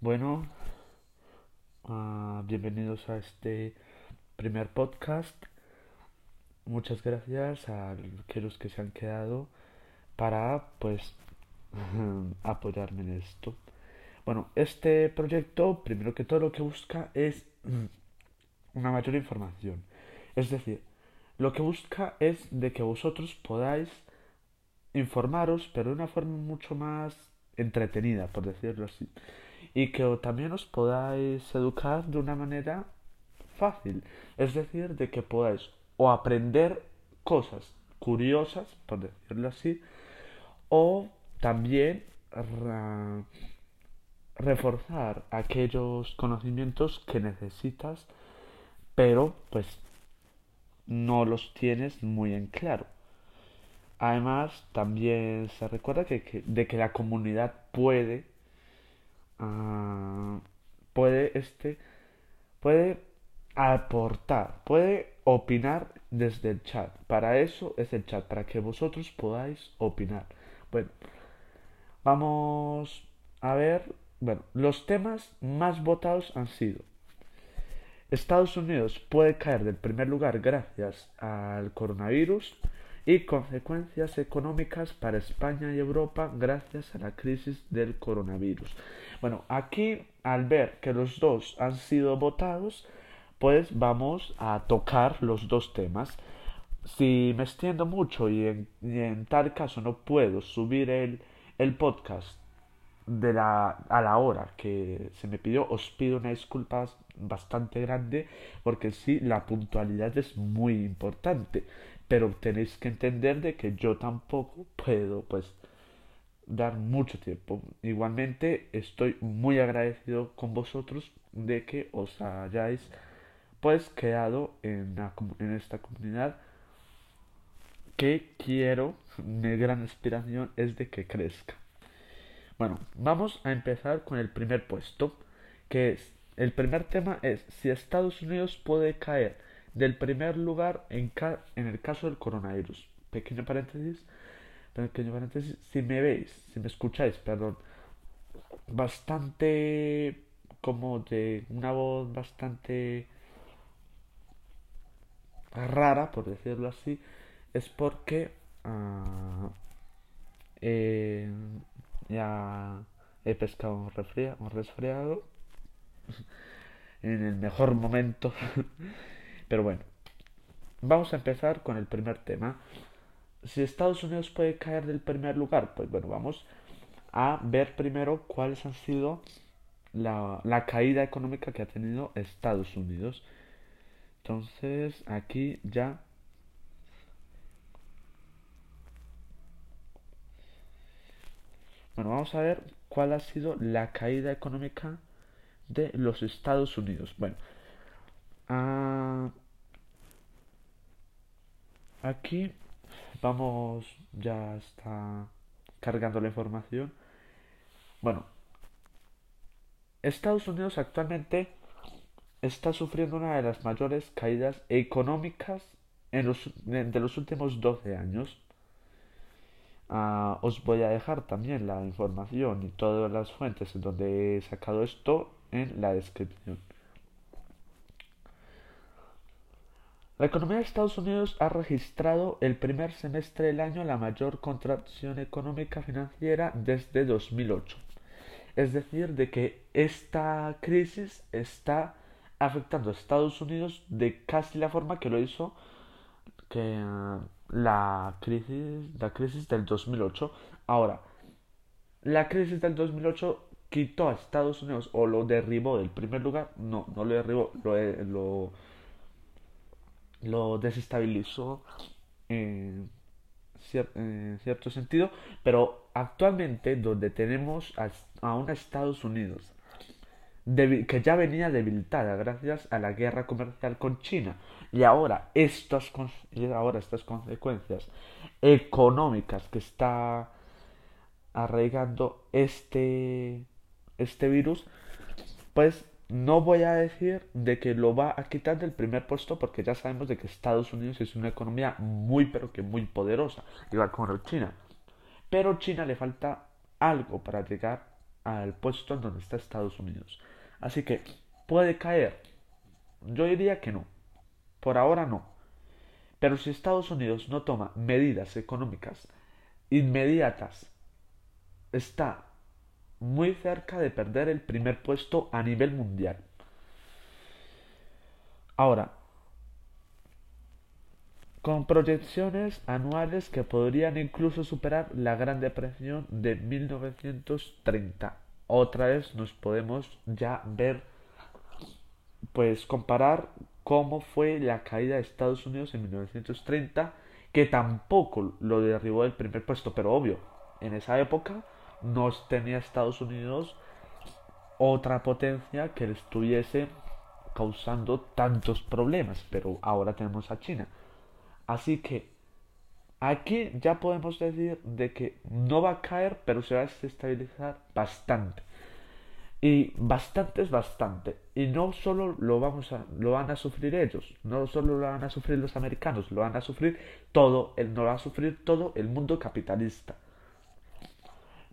Bueno, ah, bienvenidos a este primer podcast. Muchas gracias a aquellos que se han quedado para pues apoyarme en esto. Bueno, este proyecto primero que todo lo que busca es una mayor información. Es decir, lo que busca es de que vosotros podáis informaros, pero de una forma mucho más entretenida, por decirlo así y que también os podáis educar de una manera fácil. Es decir, de que podáis o aprender cosas curiosas, por decirlo así, o también reforzar aquellos conocimientos que necesitas, pero pues no los tienes muy en claro. Además, también se recuerda que de que la comunidad puede Ah, puede este puede aportar, puede opinar desde el chat. Para eso es el chat, para que vosotros podáis opinar. Bueno, vamos a ver, bueno, los temas más votados han sido Estados Unidos puede caer del primer lugar gracias al coronavirus y consecuencias económicas para España y Europa gracias a la crisis del coronavirus. Bueno, aquí al ver que los dos han sido votados, pues vamos a tocar los dos temas. Si me extiendo mucho y en, tal caso no puedo subir el, el podcast de la, a la hora que se me pidió, os pido una disculpa bastante grande porque sí, la puntualidad es muy importante pero tenéis que entender de que yo tampoco puedo pues dar mucho tiempo. Igualmente estoy muy agradecido con vosotros de que os hayáis pues quedado en, en esta comunidad que quiero, mi gran inspiración es de que crezca. Bueno, vamos a empezar con el primer puesto, que es, el primer tema es si Estados Unidos puede caer del primer lugar en, en el caso del coronavirus. Pequeño paréntesis, pequeño paréntesis, si me veis, si me escucháis, perdón, bastante como de una voz bastante rara, por decirlo así, es porque uh, eh, ya he pescado un, un resfriado en el mejor momento Pero bueno, vamos a empezar con el primer tema. Si Estados Unidos puede caer del primer lugar, pues bueno, vamos a ver primero cuáles han sido la, la caída económica que ha tenido Estados Unidos. Entonces, aquí ya Bueno, vamos a ver cuál ha sido la caída económica de los Estados Unidos. Bueno, Ah, aquí vamos, ya está cargando la información. Bueno, Estados Unidos actualmente está sufriendo una de las mayores caídas económicas en los, de los últimos 12 años. Ah, os voy a dejar también la información y todas las fuentes en donde he sacado esto en la descripción. La economía de Estados Unidos ha registrado el primer semestre del año la mayor contracción económica financiera desde 2008. Es decir, de que esta crisis está afectando a Estados Unidos de casi la forma que lo hizo que uh, la crisis, la crisis del 2008. Ahora, la crisis del 2008 quitó a Estados Unidos o lo derribó del primer lugar. No, no lo derribó, lo, lo lo desestabilizó en, cierto sentido, pero actualmente donde tenemos a, un Estados Unidos que ya venía debilitada gracias a la guerra comercial con China y ahora estas, y ahora estas consecuencias económicas que está arraigando este, este virus, pues no voy a decir de que lo va a quitar del primer puesto porque ya sabemos de que Estados Unidos es una economía muy pero que muy poderosa, igual como China. Pero China le falta algo para llegar al puesto en donde está Estados Unidos. Así que puede caer. Yo diría que no. Por ahora no. Pero si Estados Unidos no toma medidas económicas inmediatas, está muy cerca de perder el primer puesto a nivel mundial. Ahora, con proyecciones anuales que podrían incluso superar la Gran Depresión de 1930. Otra vez nos podemos ya ver, pues comparar cómo fue la caída de Estados Unidos en 1930, que tampoco lo derribó del primer puesto, pero obvio, en esa época no tenía Estados Unidos otra potencia que le estuviese causando tantos problemas, pero ahora tenemos a China. Así que aquí ya podemos decir de que no va a caer, pero se va a estabilizar bastante. Y bastante es bastante. Y no solo lo, vamos a, lo van a sufrir ellos, no solo lo van a sufrir los americanos, lo van a sufrir todo, el, no va a sufrir todo el mundo capitalista.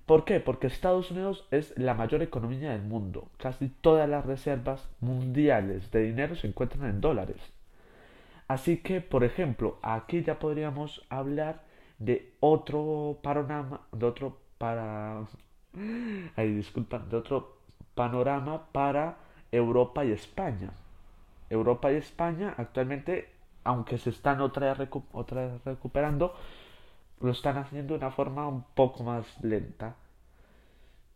¿Por qué? Porque Estados Unidos es la mayor economía del mundo. Casi todas las reservas mundiales de dinero se encuentran en dólares. Así que, por ejemplo, aquí ya podríamos hablar de otro panorama, de otro para, ay, disculpa, de otro panorama para Europa y España. Europa y España actualmente, aunque se están otra otra vez recuperando, lo están haciendo de una forma un poco más lenta.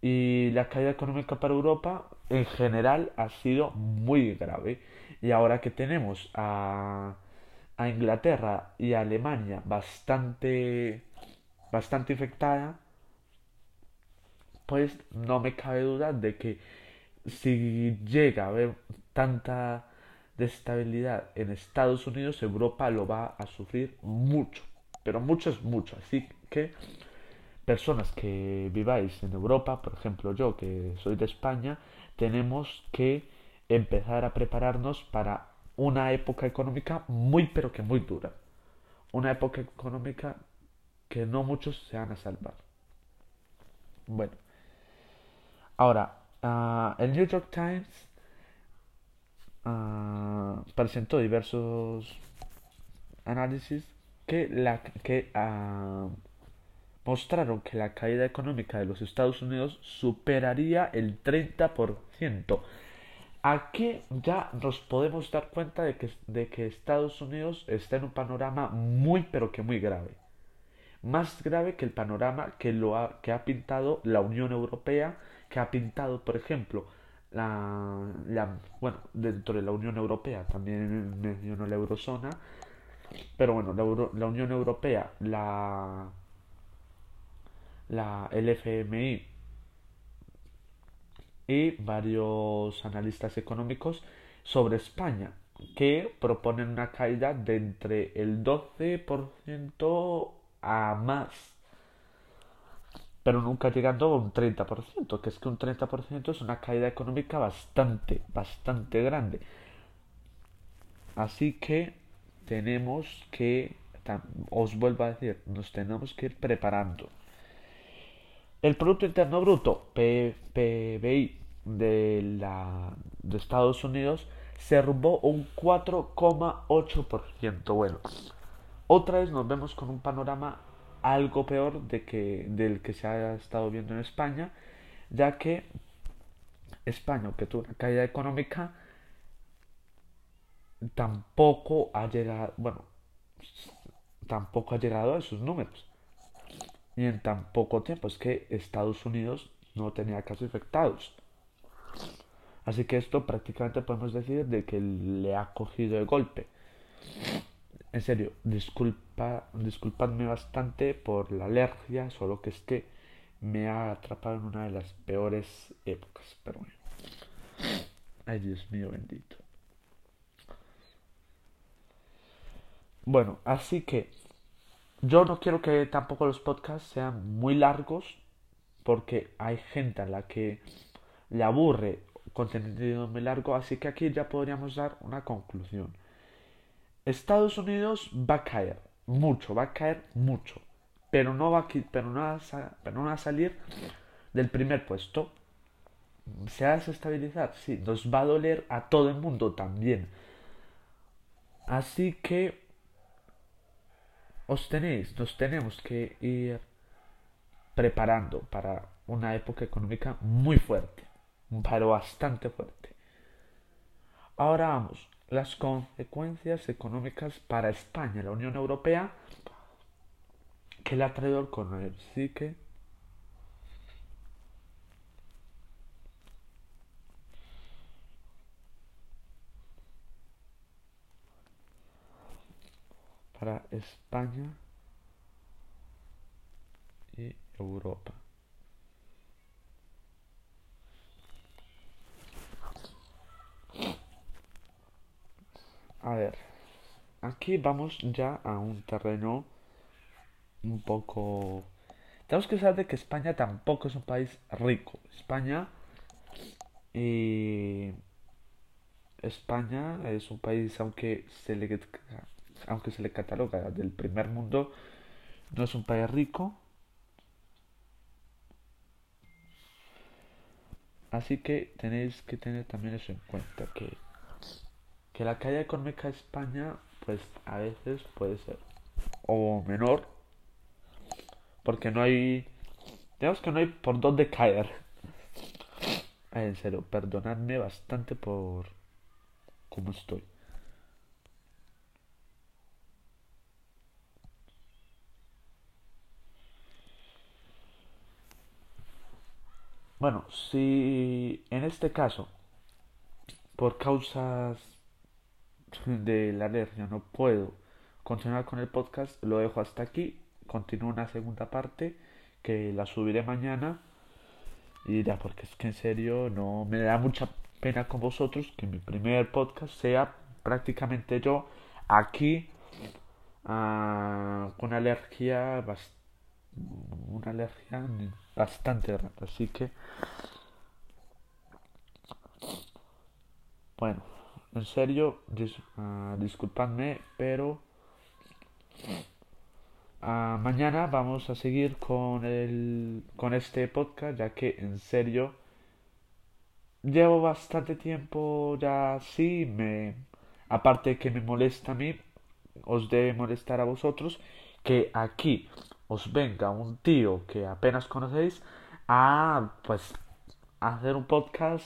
Y la caída económica para Europa en general ha sido muy grave. Y ahora que tenemos a, a Inglaterra y Alemania bastante, bastante infectada, pues no me cabe duda de que si llega a haber tanta destabilidad en Estados Unidos, Europa lo va a sufrir mucho pero mucho es mucho. Así que personas que viváis en Europa, por ejemplo yo que soy de España, tenemos que empezar a prepararnos para una época económica muy pero que muy dura. Una época económica que no muchos se van a salvar. Bueno, ahora, ah, el New York Times uh, presentó diversos análisis que, la, que ah, mostraron que la caída económica de los Estados Unidos superaría el 30%. Aquí ya nos podemos dar cuenta de que, de que Estados Unidos está en un panorama muy pero que muy grave. Más grave que el panorama que, lo ha, que ha pintado la Unión Europea, que ha pintado, por ejemplo, la, la bueno, dentro de la Unión Europea, también menciono la eurozona, pero bueno, la, Unión Europea, la, la, el FMI y varios analistas económicos sobre España que proponen una caída de entre el 12% a más. Pero nunca llegando a un 30%, que es que un 30% es una caída económica bastante, bastante grande. Así que tenemos que, os vuelvo a decir, nos tenemos que ir preparando. El Producto Interno Bruto, PBI de, la, de Estados Unidos, se derrumbó un 4,8%. Bueno, otra vez nos vemos con un panorama algo peor de que, del que se ha estado viendo en España, ya que España, que tuvo una caída económica, tampoco ha llegado, bueno, tampoco ha llegado a esos números. Y en tan poco tiempo es que Estados Unidos no tenía casos infectados. Así que esto prácticamente podemos decir de que le ha cogido de golpe. En serio, disculpa, disculpadme bastante por la alergia, solo que es que me ha atrapado en una de las peores épocas. Pero bueno. Ay, Dios mío bendito. Bueno, así que yo no quiero que tampoco los podcasts sean muy largos porque hay gente a la que le aburre contenido muy largo, así que aquí ya podríamos dar una conclusión. Estados Unidos va a caer mucho, va a caer mucho, pero no va a, pero no va a, pero a salir del primer puesto. se va a desestabilizar, sí, nos va a doler a todo el mundo también. Así que os tenéis, nos tenemos que ir preparando para una época económica muy fuerte, pero bastante fuerte. Ahora vamos, las consecuencias económicas para España, la Unión Europea, que le ha traído el coronavirus. Así que para España y Europa. A ver, aquí vamos ya a un terreno un poco... Tenemos que saber que España tampoco es un país rico. España y España es un país, aunque se le aunque se le cataloga del primer mundo, no es un país rico. Así que tenéis que tener también eso en cuenta, que, que la caída económica de España, pues a veces puede ser o menor, porque no hay, digamos que no hay por dónde caer. En serio, perdonadme bastante por cómo estoy. Bueno, si en este caso, por causas de la alergia, no puedo continuar con el podcast, lo dejo hasta aquí. Continúo una segunda parte que la subiré mañana. Y ya, porque es que en serio no me da mucha pena con vosotros que mi primer podcast sea prácticamente yo aquí ah, con alergia bastante una alergia bastante grande. Así que, bueno, en serio, ah, disculpadme, pero uh, mañana vamos a seguir con, el, con este podcast, ya que en serio llevo bastante tiempo ya así, me, aparte que me molesta a mí, os debe molestar a vosotros, que aquí os venga un tío que apenas conocéis a pues hacer un podcast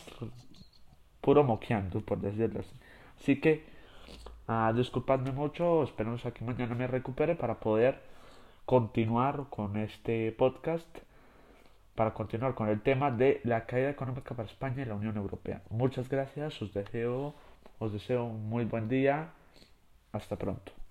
puro moqueando, por decirlo así. Así que uh, disculpadme mucho, esperemos a que mañana me recupere para poder continuar con este podcast, para continuar con el tema de la caída económica para España y la Unión Europea. Muchas gracias, os deseo, os deseo un muy buen día, hasta pronto.